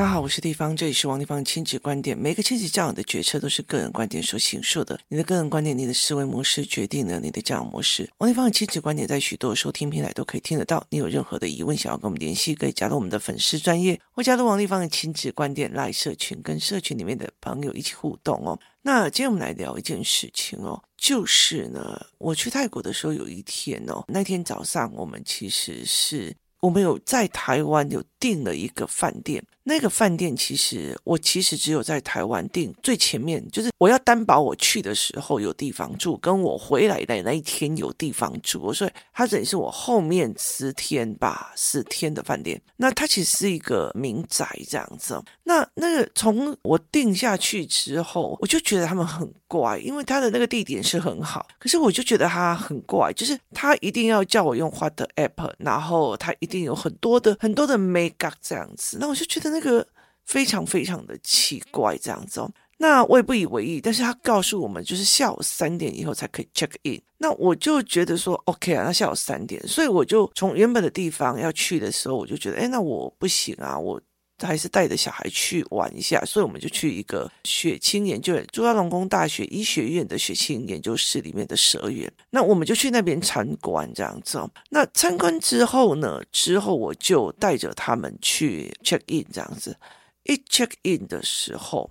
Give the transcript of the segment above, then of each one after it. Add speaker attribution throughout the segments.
Speaker 1: 大家好，我是地方，这里是王地方亲子观点。每个亲子教养的决策都是个人观点所形塑的。你的个人观点，你的思维模式决定了你的教养模式。王地方的亲子观点在许多收听平台都可以听得到。你有任何的疑问，想要跟我们联系，可以加入我们的粉丝专业，或加入王地方的亲子观点 LINE 社群，跟社群里面的朋友一起互动哦。那今天我们来聊一件事情哦，就是呢，我去泰国的时候有一天哦，那天早上我们其实是我们有在台湾有订了一个饭店。那个饭店其实我其实只有在台湾订最前面，就是我要担保我去的时候有地方住，跟我回来的那一天有地方住，所以它等于是我后面十天吧，十天的饭店。那它其实是一个民宅这样子。那那个从我定下去之后，我就觉得他们很怪，因为他的那个地点是很好，可是我就觉得他很怪，就是他一定要叫我用 What App，然后他一定有很多的很多的 Makeup 这样子，那我就觉得那。个非常非常的奇怪，这样子哦，那我也不以为意。但是他告诉我们，就是下午三点以后才可以 check in。那我就觉得说，OK 啊，那下午三点，所以我就从原本的地方要去的时候，我就觉得，哎，那我不行啊，我。还是带着小孩去玩一下，所以我们就去一个血清研究院，朱家隆功大学医学院的血清研究室里面的蛇园。那我们就去那边参观这样子。那参观之后呢，之后我就带着他们去 check in 这样子。一 check in 的时候，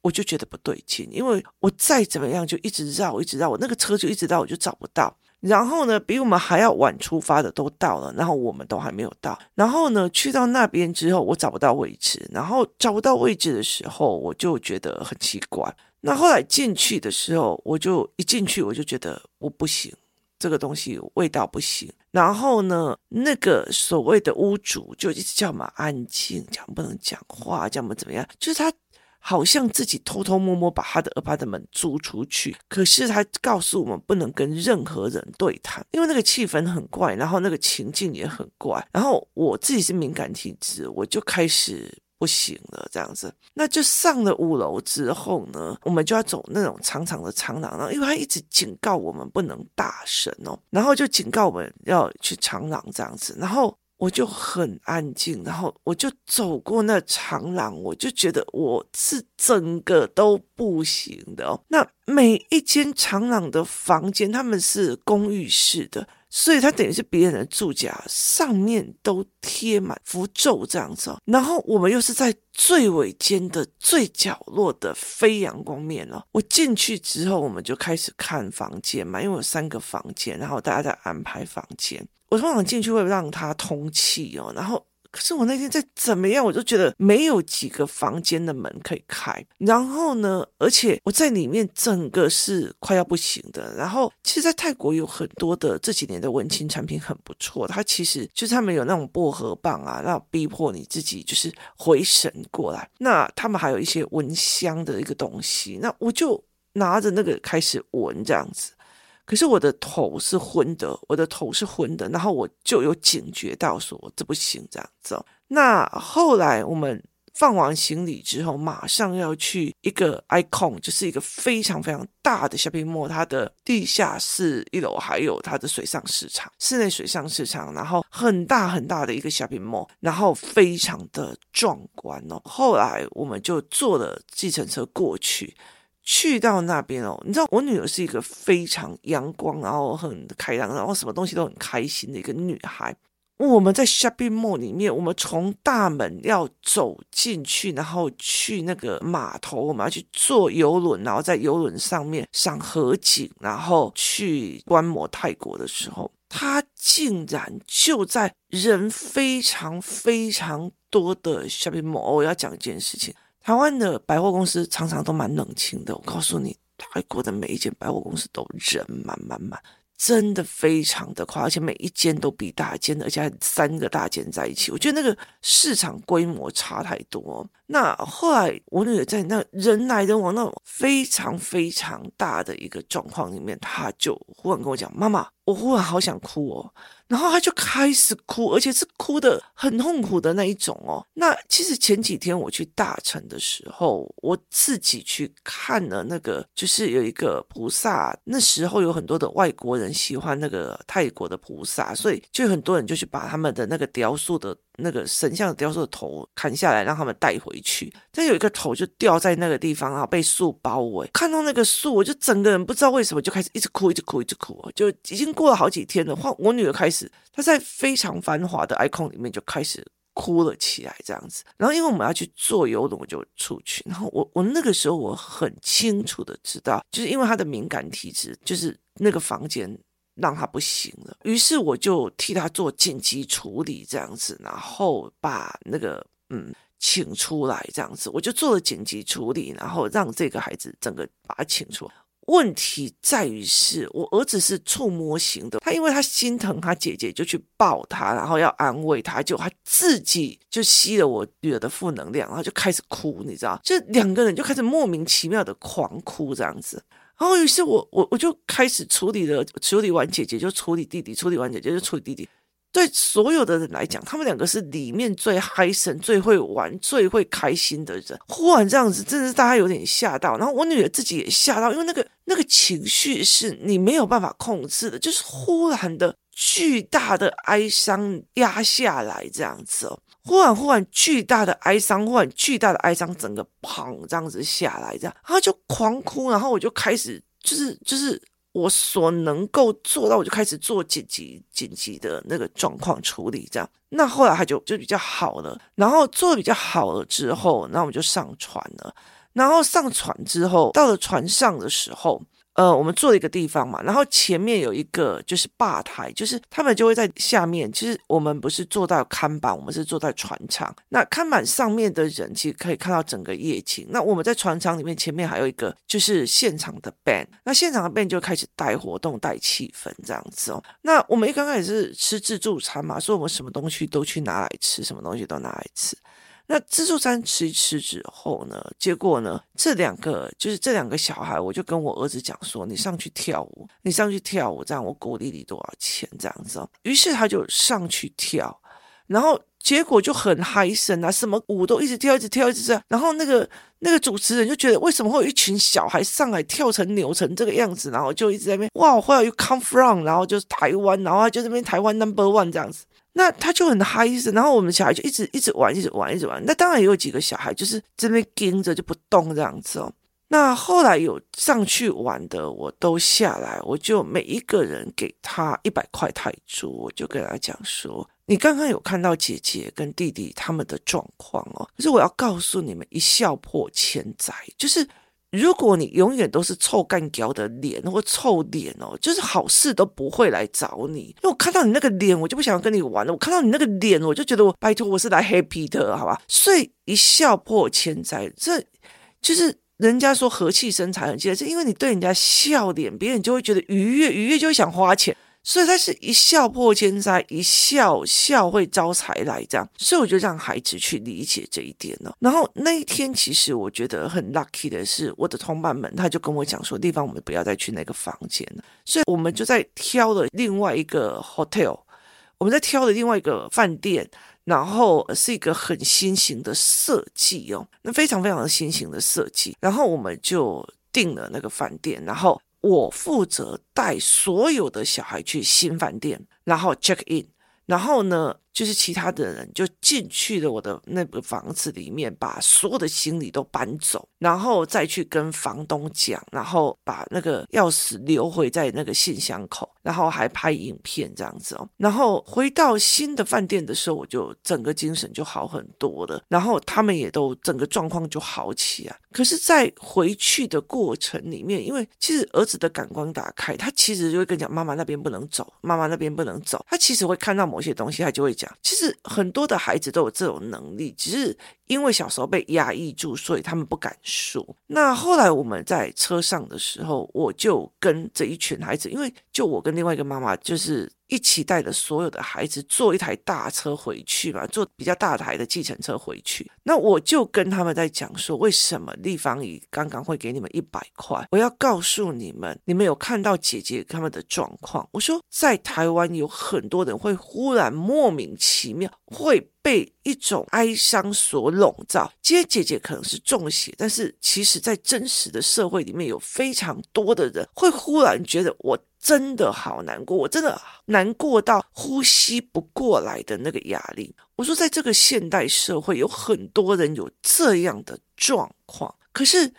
Speaker 1: 我就觉得不对劲，因为我再怎么样就一直绕，一直绕，我那个车就一直绕，我就找不到。然后呢，比我们还要晚出发的都到了，然后我们都还没有到。然后呢，去到那边之后，我找不到位置。然后找不到位置的时候，我就觉得很奇怪。那后来进去的时候，我就一进去我就觉得我不行，这个东西味道不行。然后呢，那个所谓的屋主就一直叫我们安静，讲不能讲话，叫我们怎么样，就是他。好像自己偷偷摸摸把他的 apartment 租出去，可是他告诉我们不能跟任何人对谈，因为那个气氛很怪，然后那个情境也很怪。然后我自己是敏感体质，我就开始不行了，这样子。那就上了五楼之后呢，我们就要走那种长长的长廊，然后因为他一直警告我们不能大声哦，然后就警告我们要去长廊这样子，然后。我就很安静，然后我就走过那长廊，我就觉得我是整个都不行的哦。那每一间长廊的房间，他们是公寓式的，所以它等于是别人的住家，上面都贴满符咒这样子哦。然后我们又是在最尾间的最角落的非阳光面哦。我进去之后，我们就开始看房间嘛，因为有三个房间，然后大家在安排房间。我通常进去会让它通气哦，然后可是我那天再怎么样，我就觉得没有几个房间的门可以开。然后呢，而且我在里面整个是快要不行的。然后其实，在泰国有很多的这几年的文青产品很不错，它其实就是他们有那种薄荷棒啊，那逼迫你自己就是回神过来。那他们还有一些闻香的一个东西，那我就拿着那个开始闻这样子。可是我的头是昏的，我的头是昏的，然后我就有警觉到说这不行这样子哦。那后来我们放完行李之后，马上要去一个 icon，就是一个非常非常大的 shopping mall，它的地下室一楼还有它的水上市场，室内水上市场，然后很大很大的一个 shopping mall，然后非常的壮观哦。后来我们就坐了计程车过去。去到那边哦，你知道我女儿是一个非常阳光，然后很开朗，然后什么东西都很开心的一个女孩。我们在 shopping mall 里面，我们从大门要走进去，然后去那个码头，我们要去坐游轮，然后在游轮上面赏河景，然后去观摩泰国的时候，她竟然就在人非常非常多的 shopping mall。我要讲一件事情。台湾的百货公司常常都蛮冷清的，我告诉你，泰国的每一间百货公司都人满满满。真的非常的夸，而且每一间都比大间，而且还三个大间在一起，我觉得那个市场规模差太多。那后来我女儿在那人来人往那种非常非常大的一个状况里面，她就忽然跟我讲：“妈妈，我忽然好想哭哦。”然后他就开始哭，而且是哭的很痛苦的那一种哦。那其实前几天我去大城的时候，我自己去看了那个，就是有一个菩萨，那时候有很多的外国人喜欢那个泰国的菩萨，所以就很多人就去把他们的那个雕塑的。那个神像雕塑的头砍下来，让他们带回去。但有一个头就掉在那个地方，然后被树包围。看到那个树，我就整个人不知道为什么就开始一直哭，一直哭，一直哭。就已经过了好几天了。换我女儿开始，她在非常繁华的 icon 里面就开始哭了起来，这样子。然后因为我们要去坐游轮，我就出去。然后我我那个时候我很清楚的知道，就是因为她的敏感体质，就是那个房间。让他不行了，于是我就替他做紧急处理，这样子，然后把那个嗯请出来，这样子，我就做了紧急处理，然后让这个孩子整个把他请出来。问题在于是我儿子是触摸型的，他因为他心疼他姐姐，就去抱他，然后要安慰他，就他自己就吸了我女儿的负能量，然后就开始哭，你知道，就两个人就开始莫名其妙的狂哭，这样子。然后于是我我我就开始处理了，处理完姐姐就处理弟弟，处理完姐姐就处理弟弟。对所有的人来讲，他们两个是里面最嗨神、最会玩、最会开心的人。忽然这样子，真的是大家有点吓到。然后我女儿自己也吓到，因为那个那个情绪是你没有办法控制的，就是忽然的巨大的哀伤压下来这样子哦。忽然忽然巨大的哀伤，忽然巨大的哀伤，整个砰这样子下来，这样，然后就狂哭，然后我就开始就是就是我所能够做到，我就开始做紧急紧急的那个状况处理，这样。那后来他就就比较好了，然后做的比较好了之后，那我们就上船了，然后上船之后，到了船上的时候。呃，我们坐一个地方嘛，然后前面有一个就是吧台，就是他们就会在下面。其实我们不是坐到看板，我们是坐在船舱。那看板上面的人其实可以看到整个夜景。那我们在船舱里面，前面还有一个就是现场的 band。那现场的 band 就开始带活动、带气氛这样子哦。那我们一刚开始是吃自助餐嘛，所以我们什么东西都去拿来吃，什么东西都拿来吃。那自助餐吃一吃之后呢，结果呢，这两个就是这两个小孩，我就跟我儿子讲说：“你上去跳舞，你上去跳舞，这样我鼓励你多少钱？这样子。”于是他就上去跳，然后结果就很嗨森啊，什么舞都一直跳，一直跳，一直跳。然后那个那个主持人就觉得，为什么会有一群小孩上来跳成扭成这个样子？然后就一直在那边哇，Where you come from？然后就是台湾，然后他就这边台湾 number one 这样子。那他就很嗨意思，然后我们小孩就一直一直玩，一直玩，一直玩。那当然也有几个小孩就是这边盯着就不动这样子哦。那后来有上去玩的，我都下来，我就每一个人给他一百块泰铢，我就跟他讲说：“你刚刚有看到姐姐跟弟弟他们的状况哦，可是我要告诉你们，一笑破千载，就是。”如果你永远都是臭干譙的脸或臭脸哦，就是好事都不会来找你。因为我看到你那个脸，我就不想要跟你玩了。我看到你那个脸，我就觉得我拜托我是来 happy 的，好吧？所以一笑破千灾，这就是人家说和气生财很记得，是因为你对人家笑脸，别人就会觉得愉悦，愉悦就会想花钱。所以他是一笑破千灾，一笑笑会招财来这样，所以我就让孩子去理解这一点了。然后那一天，其实我觉得很 lucky 的是，我的同伴们他就跟我讲说，地方我们不要再去那个房间了。所以我们就在挑了另外一个 hotel，我们在挑了另外一个饭店，然后是一个很新型的设计哦，那非常非常新型的设计。然后我们就订了那个饭店，然后。我负责带所有的小孩去新饭店，然后 check in，然后呢，就是其他的人就进去了我的那个房子里面，把所有的行李都搬走，然后再去跟房东讲，然后把那个钥匙留回在那个信箱口，然后还拍影片这样子哦。然后回到新的饭店的时候，我就整个精神就好很多了，然后他们也都整个状况就好起来。可是，在回去的过程里面，因为其实儿子的感官打开，他其实就会跟你讲：“妈妈那边不能走，妈妈那边不能走。”他其实会看到某些东西，他就会讲。其实很多的孩子都有这种能力，只是因为小时候被压抑住，所以他们不敢说。那后来我们在车上的时候，我就跟这一群孩子，因为就我跟另外一个妈妈，就是。一起带着所有的孩子坐一台大车回去嘛，坐比较大台的计程车回去。那我就跟他们在讲说，为什么立方体刚刚会给你们一百块？我要告诉你们，你们有看到姐姐他们的状况。我说，在台湾有很多人会忽然莫名其妙会被一种哀伤所笼罩。今天姐姐可能是中邪，但是其实在真实的社会里面有非常多的人会忽然觉得我。真的好难过，我真的难过到呼吸不过来的那个压力。我说，在这个现代社会，有很多人有这样的状况，可是，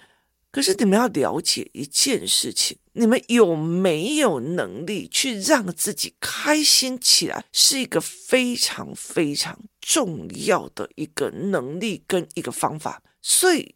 Speaker 1: 可是你们要了解一件事情，你们有没有能力去让自己开心起来，是一个非常非常重要的一个能力跟一个方法。所以，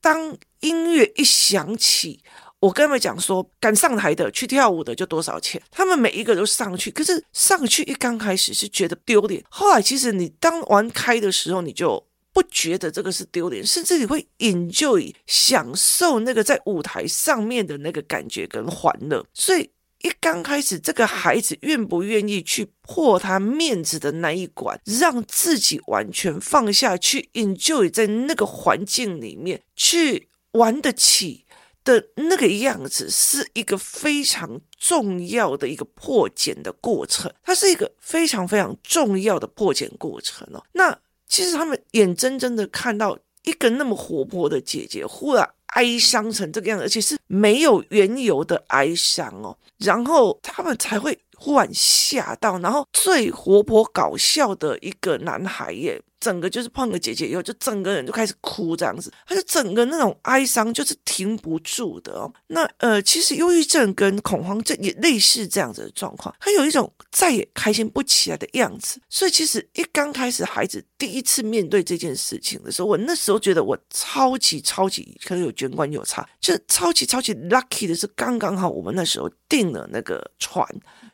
Speaker 1: 当音乐一响起，我跟他们讲说，敢上台的去跳舞的就多少钱，他们每一个都上去。可是上去一刚开始是觉得丢脸，后来其实你当玩开的时候，你就不觉得这个是丢脸，甚至你会 enjoy 享受那个在舞台上面的那个感觉跟欢乐。所以一刚开始，这个孩子愿不愿意去破他面子的那一关，让自己完全放下去 enjoy 在那个环境里面去玩得起。的那个样子是一个非常重要的一个破茧的过程，它是一个非常非常重要的破茧过程哦。那其实他们眼睁睁的看到一个那么活泼的姐姐忽然哀伤成这个样子，而且是没有缘由的哀伤哦，然后他们才会忽然吓到，然后最活泼搞笑的一个男孩耶。整个就是碰个姐姐以后，就整个人就开始哭这样子，他就整个那种哀伤就是停不住的哦。那呃，其实忧郁症跟恐慌症也类似这样子的状况，他有一种再也开心不起来的样子。所以其实一刚开始孩子第一次面对这件事情的时候，我那时候觉得我超级超级可能有卷管有差，就超级超级 lucky 的是刚刚好我们那时候订了那个船，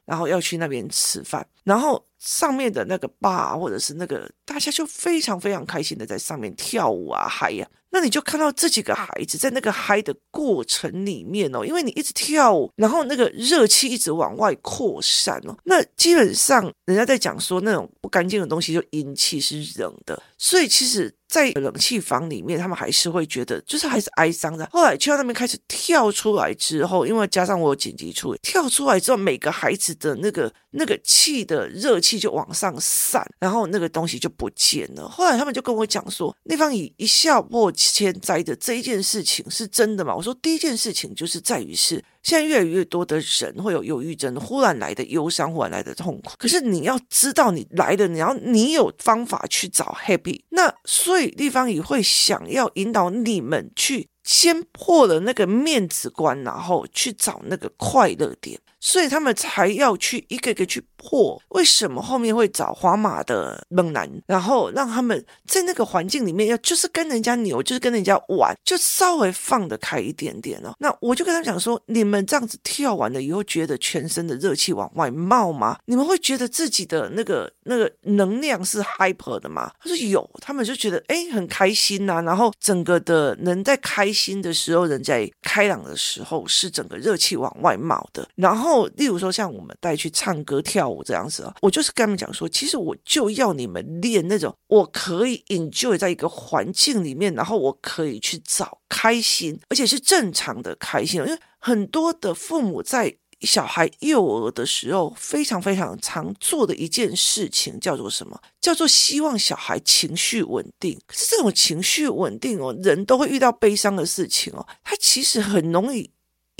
Speaker 1: 然后要去那边吃饭，然后。上面的那个爸，或者是那个大家就非常非常开心的在上面跳舞啊嗨呀，那你就看到这几个孩子在那个嗨的过程里面哦，因为你一直跳舞，然后那个热气一直往外扩散哦，那基本上人家在讲说那种不干净的东西就阴气是冷的，所以其实。在冷气房里面，他们还是会觉得，就是还是哀伤的。后来去到那边开始跳出来之后，因为加上我有紧急处理，跳出来之后，每个孩子的那个那个气的热气就往上散，然后那个东西就不见了。后来他们就跟我讲说，那方以一笑破千灾的这一件事情是真的吗？我说第一件事情就是在于是。现在越来越多的人会有忧郁症，忽然来的忧伤，忽然来的痛苦。可是你要知道，你来的，你要你有方法去找 happy。那所以立方也会想要引导你们去先破了那个面子关，然后去找那个快乐点。所以他们才要去一个一个去破。为什么后面会找皇马的猛男，然后让他们在那个环境里面要就是跟人家扭，就是跟人家玩，就稍微放得开一点点哦。那我就跟他讲说，你们这样子跳完了以后，觉得全身的热气往外冒吗？你们会觉得自己的那个那个能量是 hyper 的吗？他说有，他们就觉得哎很开心呐、然后整个的人在开心的时候，人在开朗的时候，是整个热气往外冒的，然后。然后，例如说像我们带去唱歌跳舞这样子啊，我就是跟他们讲说，其实我就要你们练那种，我可以 enjoy 在一个环境里面，然后我可以去找开心，而且是正常的开心。因为很多的父母在小孩幼儿的时候，非常非常常做的一件事情叫做什么？叫做希望小孩情绪稳定。可是这种情绪稳定哦，人都会遇到悲伤的事情哦，他其实很容易。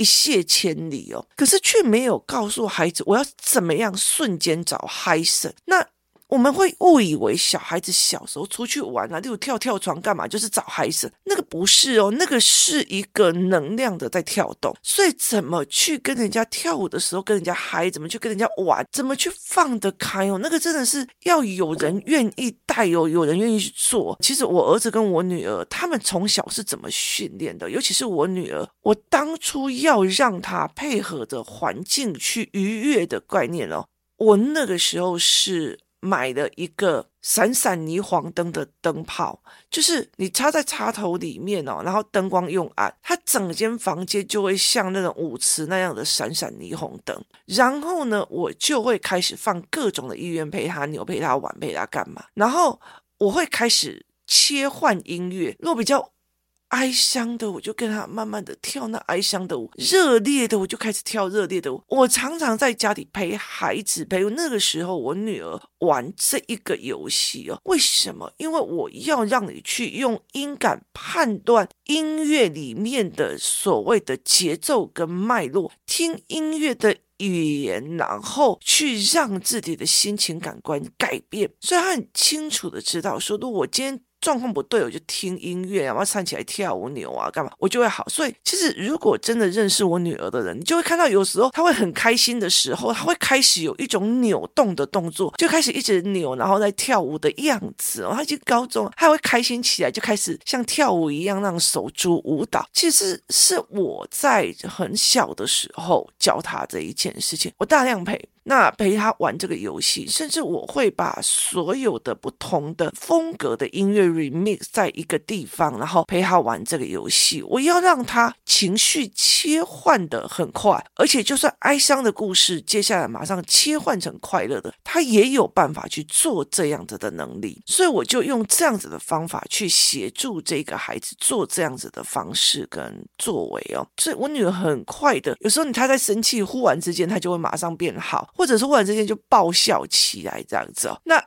Speaker 1: 一泻千里哦，可是却没有告诉孩子我要怎么样瞬间找嗨森。那我们会误以为小孩子小时候出去玩啊，例如跳跳床干嘛，就是找嗨神。那个不是哦，那个是一个能量的在跳动。所以怎么去跟人家跳舞的时候跟人家嗨，怎么去跟人家玩，怎么去放得开哦？那个真的是要有人愿意带哦，有人愿意去做。其实我儿子跟我女儿他们从小是怎么训练的？尤其是我女儿，我当初要让她配合着环境去愉悦的概念哦，我那个时候是。买了一个闪闪霓虹灯的灯泡，就是你插在插头里面哦，然后灯光用暗，它整间房间就会像那种舞池那样的闪闪霓虹灯。然后呢，我就会开始放各种的音乐陪他扭，陪他玩，陪他干嘛。然后我会开始切换音乐，如果比较。哀伤的，我就跟他慢慢的跳那哀伤的舞；热烈的，我就开始跳热烈的舞。我常常在家里陪孩子，陪那个时候我女儿玩这一个游戏哦。为什么？因为我要让你去用音感判断音乐里面的所谓的节奏跟脉络，听音乐的语言，然后去让自己的心情感官改变。所以他很清楚的知道，说如果我今天。状况不对，我就听音乐，然后站起来跳舞、扭啊，干嘛，我就会好。所以，其实如果真的认识我女儿的人，你就会看到，有时候她会很开心的时候，她会开始有一种扭动的动作，就开始一直扭，然后在跳舞的样子。她已经高中，她会开心起来，就开始像跳舞一样那种手足舞蹈。其实是我在很小的时候教她这一件事情，我大量陪。那陪他玩这个游戏，甚至我会把所有的不同的风格的音乐 remix 在一个地方，然后陪他玩这个游戏。我要让他情绪切换得很快，而且就算哀伤的故事，接下来马上切换成快乐的，他也有办法去做这样子的能力。所以我就用这样子的方法去协助这个孩子做这样子的方式跟作为哦。所以我女儿很快的，有时候你她在生气，忽然之间她就会马上变好。或者是忽然之间就爆笑起来这样子哦，那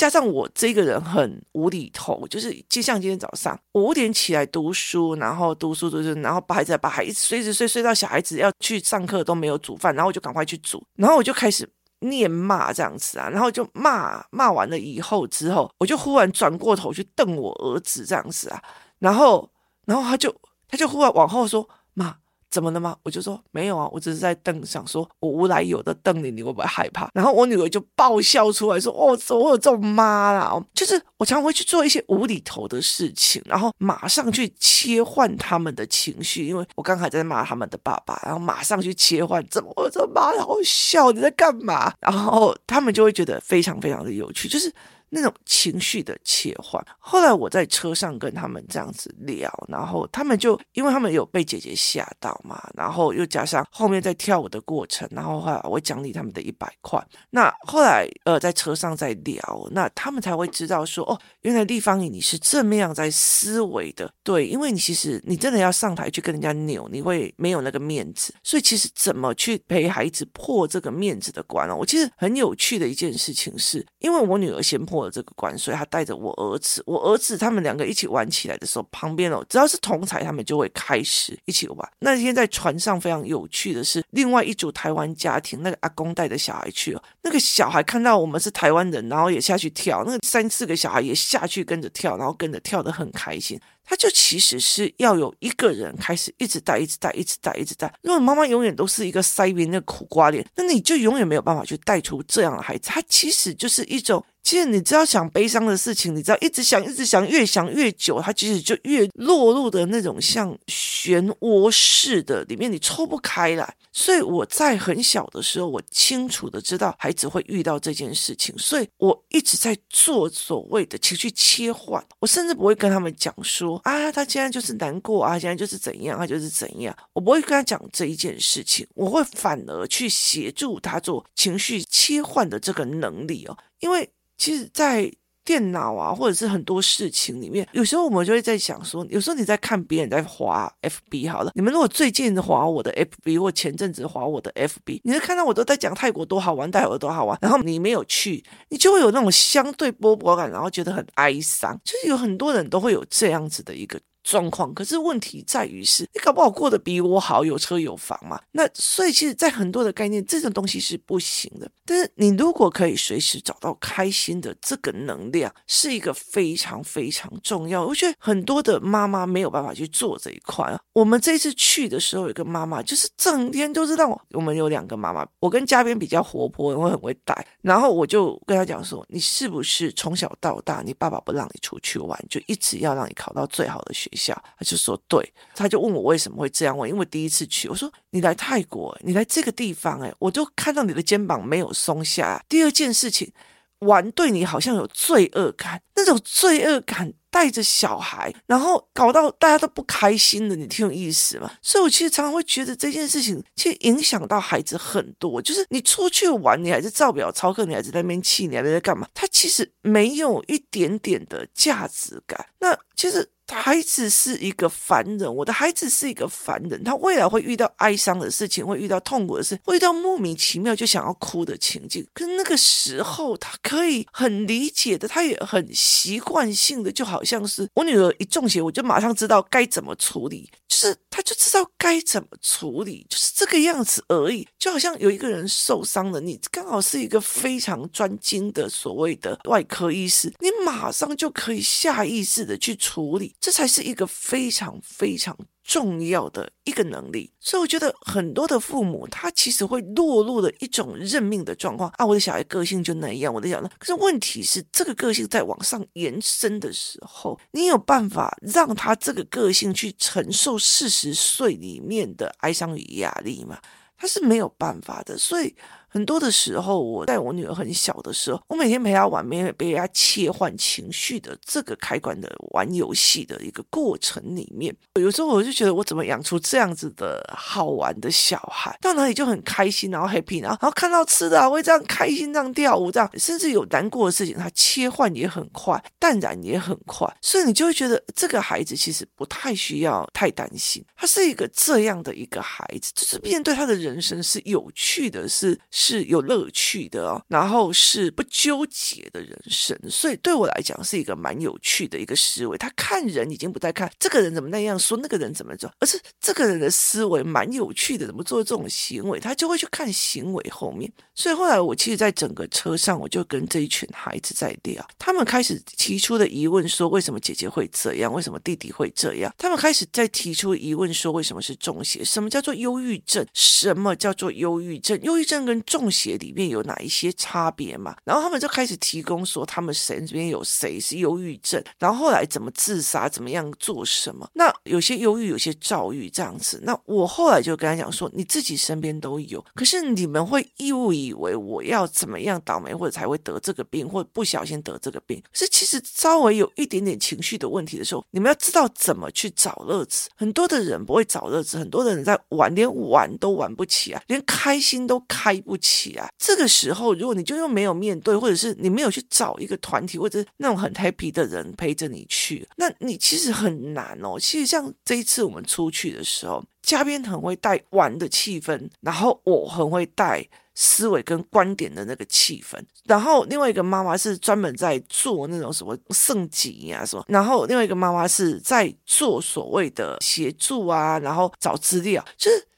Speaker 1: 加上我这个人很无厘头，就是就像今天早上五点起来读书，然后读书读书，然后把孩子把孩子睡着睡睡到小孩子要去上课都没有煮饭，然后我就赶快去煮，然后我就开始念骂这样子啊，然后就骂骂完了以后之后，我就忽然转过头去瞪我儿子这样子啊，然后然后他就他就忽然往后说妈。怎么了吗？我就说没有啊，我只是在瞪，想说我无来由的瞪你，你会不会害怕？然后我女儿就爆笑出来说：“哦，怎么会有这种妈啦？”就是我常常会去做一些无厘头的事情，然后马上去切换他们的情绪，因为我刚才在骂他们的爸爸，然后马上去切换，怎么会这妈？好笑，你在干嘛？然后他们就会觉得非常非常的有趣，就是。那种情绪的切换。后来我在车上跟他们这样子聊，然后他们就因为他们有被姐姐吓到嘛，然后又加上后面在跳舞的过程，然后后来我奖励他们的一百块。那后来呃在车上在聊，那他们才会知道说哦，原来立方体你是这么样在思维的。对，因为你其实你真的要上台去跟人家扭，你会没有那个面子。所以其实怎么去陪孩子破这个面子的关哦，我其实很有趣的一件事情是，因为我女儿先破。这个关，所以他带着我儿子，我儿子他们两个一起玩起来的时候，旁边哦，只要是同台，他们就会开始一起玩。那天在船上非常有趣的是，另外一组台湾家庭，那个阿公带着小孩去哦，那个小孩看到我们是台湾人，然后也下去跳，那个三四个小孩也下去跟着跳，然后跟着跳得很开心。他就其实是要有一个人开始一直带，一直带，一直带，一直带。如果妈妈永远都是一个塞边的苦瓜脸，那你就永远没有办法去带出这样的孩子。他其实就是一种。其实你只要想悲伤的事情，你知道一直想，一直想，越想越久，它其实就越落入的那种像漩涡似的里面，你抽不开来。所以我在很小的时候，我清楚的知道孩子会遇到这件事情，所以我一直在做所谓的情绪切换。我甚至不会跟他们讲说啊，他现在就是难过啊，现在就是怎样，他就是怎样。我不会跟他讲这一件事情，我会反而去协助他做情绪切换的这个能力哦，因为。其实，在电脑啊，或者是很多事情里面，有时候我们就会在想说，有时候你在看别人在滑 FB，好了，你们如果最近滑我的 FB，或前阵子滑我的 FB，你会看到我都在讲泰国多好玩，泰国多好玩，然后你没有去，你就会有那种相对波波感，然后觉得很哀伤。就是有很多人都会有这样子的一个。状况，可是问题在于是，你搞不好过得比我好，有车有房嘛？那所以其实，在很多的概念，这种东西是不行的。但是你如果可以随时找到开心的这个能量，是一个非常非常重要。我觉得很多的妈妈没有办法去做这一块啊。我们这次去的时候，有个妈妈就是整天都是让我，们有两个妈妈，我跟嘉宾比较活泼，我很会带，然后我就跟她讲说，你是不是从小到大，你爸爸不让你出去玩，就一直要让你考到最好的学校？他就说对，他就问我为什么会这样问，因为第一次去，我说你来泰国，你来这个地方，哎，我就看到你的肩膀没有松下。第二件事情，玩对你好像有罪恶感，那种罪恶感。带着小孩，然后搞到大家都不开心的，你挺有意思嘛？所以，我其实常常会觉得这件事情其实影响到孩子很多。就是你出去玩，你还是照表操课，你还是在那边气，你还在干嘛？他其实没有一点点的价值感。那其实。孩子是一个凡人，我的孩子是一个凡人，他未来会遇到哀伤的事情，会遇到痛苦的事，会遇到莫名其妙就想要哭的情境。可是那个时候，他可以很理解的，他也很习惯性的，就好像是我女儿一中邪，我就马上知道该怎么处理，就是他就知道该怎么处理，就是这个样子而已。就好像有一个人受伤了，你刚好是一个非常专精的所谓的外科医师，你马上就可以下意识的去处理。这才是一个非常非常重要的一个能力，所以我觉得很多的父母他其实会落入了一种认命的状况啊，我的小孩个性就那样，我的小孩。可是问题是，这个个性在往上延伸的时候，你有办法让他这个个性去承受四十岁里面的哀伤与压力吗？他是没有办法的，所以。很多的时候，我带我女儿很小的时候，我每天陪她玩，每天陪她切换情绪的这个开关的玩游戏的一个过程里面，有时候我就觉得我怎么养出这样子的好玩的小孩，到哪里就很开心，然后 happy，然后然后看到吃的啊，会这样开心这样跳舞这样，甚至有难过的事情，他切换也很快，淡然也很快，所以你就会觉得这个孩子其实不太需要太担心，他是一个这样的一个孩子，就是面对他的人生是有趣的，是。是有乐趣的哦，然后是不纠结的人生，所以对我来讲是一个蛮有趣的一个思维。他看人已经不再看这个人怎么那样说，那个人怎么做，而是这个人的思维蛮有趣的，怎么做这种行为，他就会去看行为后面。所以后来我其实在整个车上，我就跟这一群孩子在聊，他们开始提出的疑问说：为什么姐姐会这样？为什么弟弟会这样？他们开始在提出疑问说：为什么是中邪？什么叫做忧郁症？什么叫做忧郁症？忧郁症跟中邪里面有哪一些差别嘛？然后他们就开始提供说，他们神这边有谁是忧郁症，然后后来怎么自杀，怎么样做什么？那有些忧郁，有些躁郁这样子。那我后来就跟他讲说，你自己身边都有，可是你们会义误以为我要怎么样倒霉，或者才会得这个病，或者不小心得这个病。是其实稍微有一点点情绪的问题的时候，你们要知道怎么去找乐子。很多的人不会找乐子，很多的人在玩，连玩都玩不起啊，连开心都开不起来。这个时候，如果你就又没有面对，或者是你没有去找一个团体，或者是那种很 happy 的人陪着你去，那你其实很难哦。其实像这一次我们出去的时候，嘉宾很会带玩的气氛，然后我很会带思维跟观点的那个气氛，然后另外一个妈妈是专门在做那种什么圣级啊什么，然后另外一个妈妈是在做所谓的协助啊，然后找资料，就是。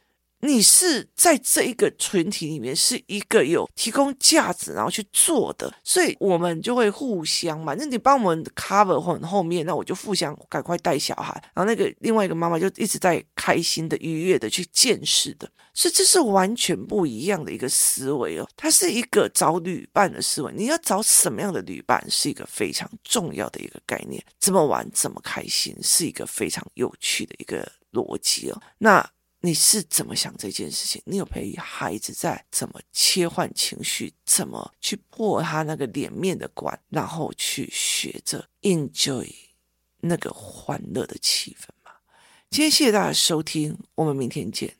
Speaker 1: 你是在这一个群体里面是一个有提供价值，然后去做的，所以我们就会互相嘛。那你帮我们 cover 或后面，那我就互相赶快带小孩。然后那个另外一个妈妈就一直在开心的、愉悦的去见识的，所以这是完全不一样的一个思维哦。它是一个找旅伴的思维，你要找什么样的旅伴是一个非常重要的一个概念。怎么玩，怎么开心，是一个非常有趣的一个逻辑哦。那。你是怎么想这件事情？你有陪孩子在怎么切换情绪，怎么去破他那个脸面的关，然后去学着 enjoy 那个欢乐的气氛吗？今天谢谢大家收听，我们明天见。